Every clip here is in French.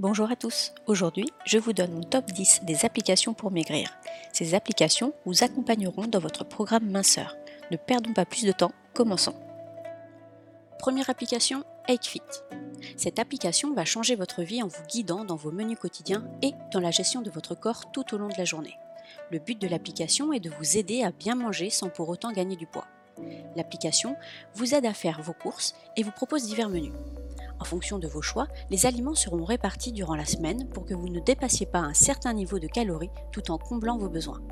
Bonjour à tous, aujourd'hui je vous donne mon top 10 des applications pour maigrir. Ces applications vous accompagneront dans votre programme minceur. Ne perdons pas plus de temps, commençons. Première application, 8fit. Cette application va changer votre vie en vous guidant dans vos menus quotidiens et dans la gestion de votre corps tout au long de la journée. Le but de l'application est de vous aider à bien manger sans pour autant gagner du poids. L'application vous aide à faire vos courses et vous propose divers menus. En fonction de vos choix, les aliments seront répartis durant la semaine pour que vous ne dépassiez pas un certain niveau de calories tout en comblant vos besoins.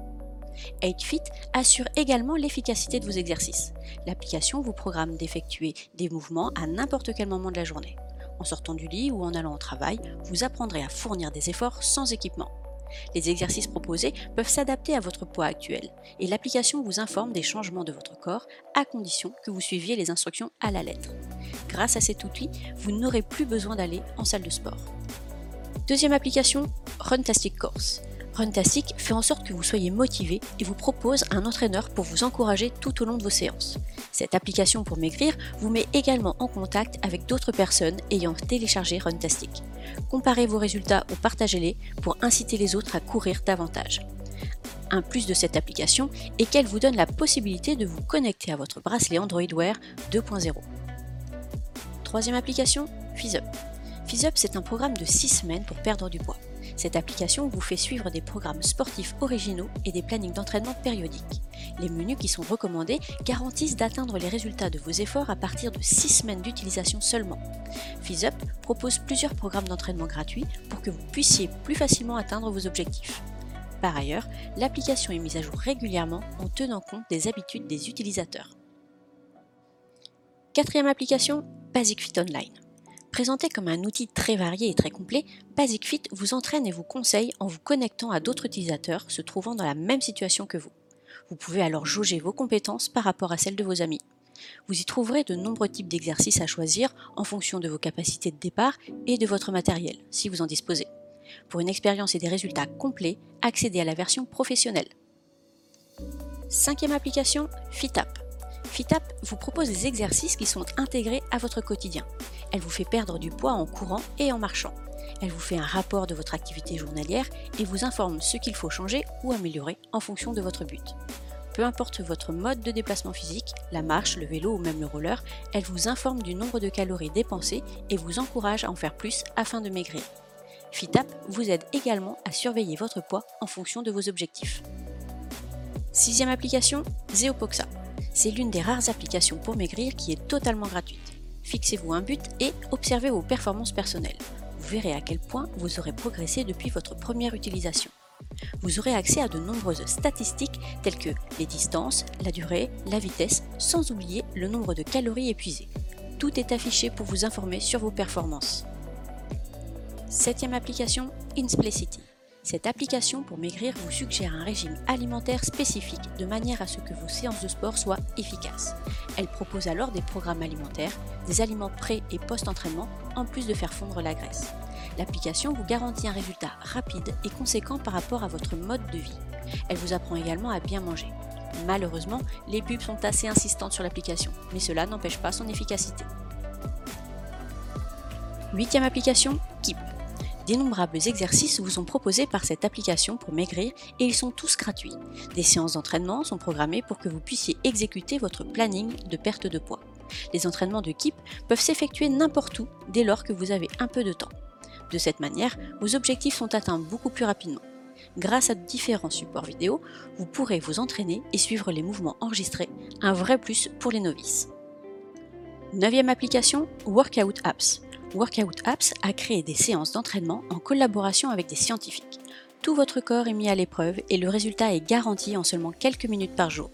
8fit assure également l'efficacité de vos exercices. L'application vous programme d'effectuer des mouvements à n'importe quel moment de la journée. En sortant du lit ou en allant au travail, vous apprendrez à fournir des efforts sans équipement. Les exercices proposés peuvent s'adapter à votre poids actuel et l'application vous informe des changements de votre corps à condition que vous suiviez les instructions à la lettre. Grâce à cet outil, vous n'aurez plus besoin d'aller en salle de sport. Deuxième application, Runtastic Course. Runtastic fait en sorte que vous soyez motivé et vous propose un entraîneur pour vous encourager tout au long de vos séances. Cette application pour maigrir vous met également en contact avec d'autres personnes ayant téléchargé Runtastic. Comparez vos résultats ou partagez-les pour inciter les autres à courir davantage. Un plus de cette application est qu'elle vous donne la possibilité de vous connecter à votre bracelet Android Wear 2.0. Troisième application, FizzUp. FizzUp, c'est un programme de 6 semaines pour perdre du poids. Cette application vous fait suivre des programmes sportifs originaux et des plannings d'entraînement périodiques. Les menus qui sont recommandés garantissent d'atteindre les résultats de vos efforts à partir de 6 semaines d'utilisation seulement. FizzUp propose plusieurs programmes d'entraînement gratuits pour que vous puissiez plus facilement atteindre vos objectifs. Par ailleurs, l'application est mise à jour régulièrement en tenant compte des habitudes des utilisateurs. Quatrième application, Basic Fit Online. Présenté comme un outil très varié et très complet, BasicFit vous entraîne et vous conseille en vous connectant à d'autres utilisateurs se trouvant dans la même situation que vous. Vous pouvez alors jauger vos compétences par rapport à celles de vos amis. Vous y trouverez de nombreux types d'exercices à choisir en fonction de vos capacités de départ et de votre matériel, si vous en disposez. Pour une expérience et des résultats complets, accédez à la version professionnelle. Cinquième application, FitApp. FitApp vous propose des exercices qui sont intégrés à votre quotidien. Elle vous fait perdre du poids en courant et en marchant. Elle vous fait un rapport de votre activité journalière et vous informe ce qu'il faut changer ou améliorer en fonction de votre but. Peu importe votre mode de déplacement physique, la marche, le vélo ou même le roller, elle vous informe du nombre de calories dépensées et vous encourage à en faire plus afin de maigrir. FitApp vous aide également à surveiller votre poids en fonction de vos objectifs. Sixième application, Zeopoxa. C'est l'une des rares applications pour maigrir qui est totalement gratuite. Fixez-vous un but et observez vos performances personnelles. Vous verrez à quel point vous aurez progressé depuis votre première utilisation. Vous aurez accès à de nombreuses statistiques telles que les distances, la durée, la vitesse, sans oublier le nombre de calories épuisées. Tout est affiché pour vous informer sur vos performances. Septième application, Insplicity. Cette application pour maigrir vous suggère un régime alimentaire spécifique de manière à ce que vos séances de sport soient efficaces. Elle propose alors des programmes alimentaires, des aliments pré- et post-entraînement, en plus de faire fondre la graisse. L'application vous garantit un résultat rapide et conséquent par rapport à votre mode de vie. Elle vous apprend également à bien manger. Malheureusement, les pubs sont assez insistantes sur l'application, mais cela n'empêche pas son efficacité. Huitième application. D'innombrables exercices vous sont proposés par cette application pour maigrir et ils sont tous gratuits. Des séances d'entraînement sont programmées pour que vous puissiez exécuter votre planning de perte de poids. Les entraînements de Keep peuvent s'effectuer n'importe où dès lors que vous avez un peu de temps. De cette manière, vos objectifs sont atteints beaucoup plus rapidement. Grâce à différents supports vidéo, vous pourrez vous entraîner et suivre les mouvements enregistrés, un vrai plus pour les novices. Neuvième application, Workout Apps. Workout Apps a créé des séances d'entraînement en collaboration avec des scientifiques. Tout votre corps est mis à l'épreuve et le résultat est garanti en seulement quelques minutes par jour.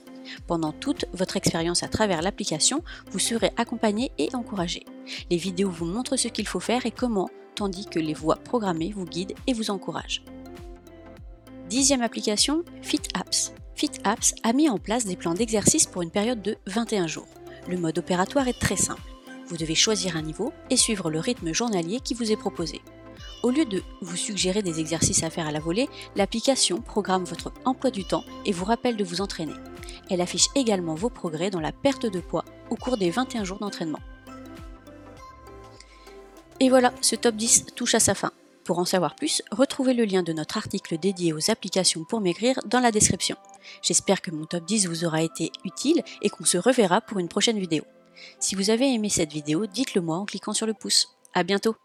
Pendant toute votre expérience à travers l'application, vous serez accompagné et encouragé. Les vidéos vous montrent ce qu'il faut faire et comment, tandis que les voix programmées vous guident et vous encouragent. Dixième application, FitApps. FitApps a mis en place des plans d'exercice pour une période de 21 jours. Le mode opératoire est très simple. Vous devez choisir un niveau et suivre le rythme journalier qui vous est proposé. Au lieu de vous suggérer des exercices à faire à la volée, l'application programme votre emploi du temps et vous rappelle de vous entraîner. Elle affiche également vos progrès dans la perte de poids au cours des 21 jours d'entraînement. Et voilà, ce top 10 touche à sa fin. Pour en savoir plus, retrouvez le lien de notre article dédié aux applications pour maigrir dans la description. J'espère que mon top 10 vous aura été utile et qu'on se reverra pour une prochaine vidéo. Si vous avez aimé cette vidéo, dites-le moi en cliquant sur le pouce. À bientôt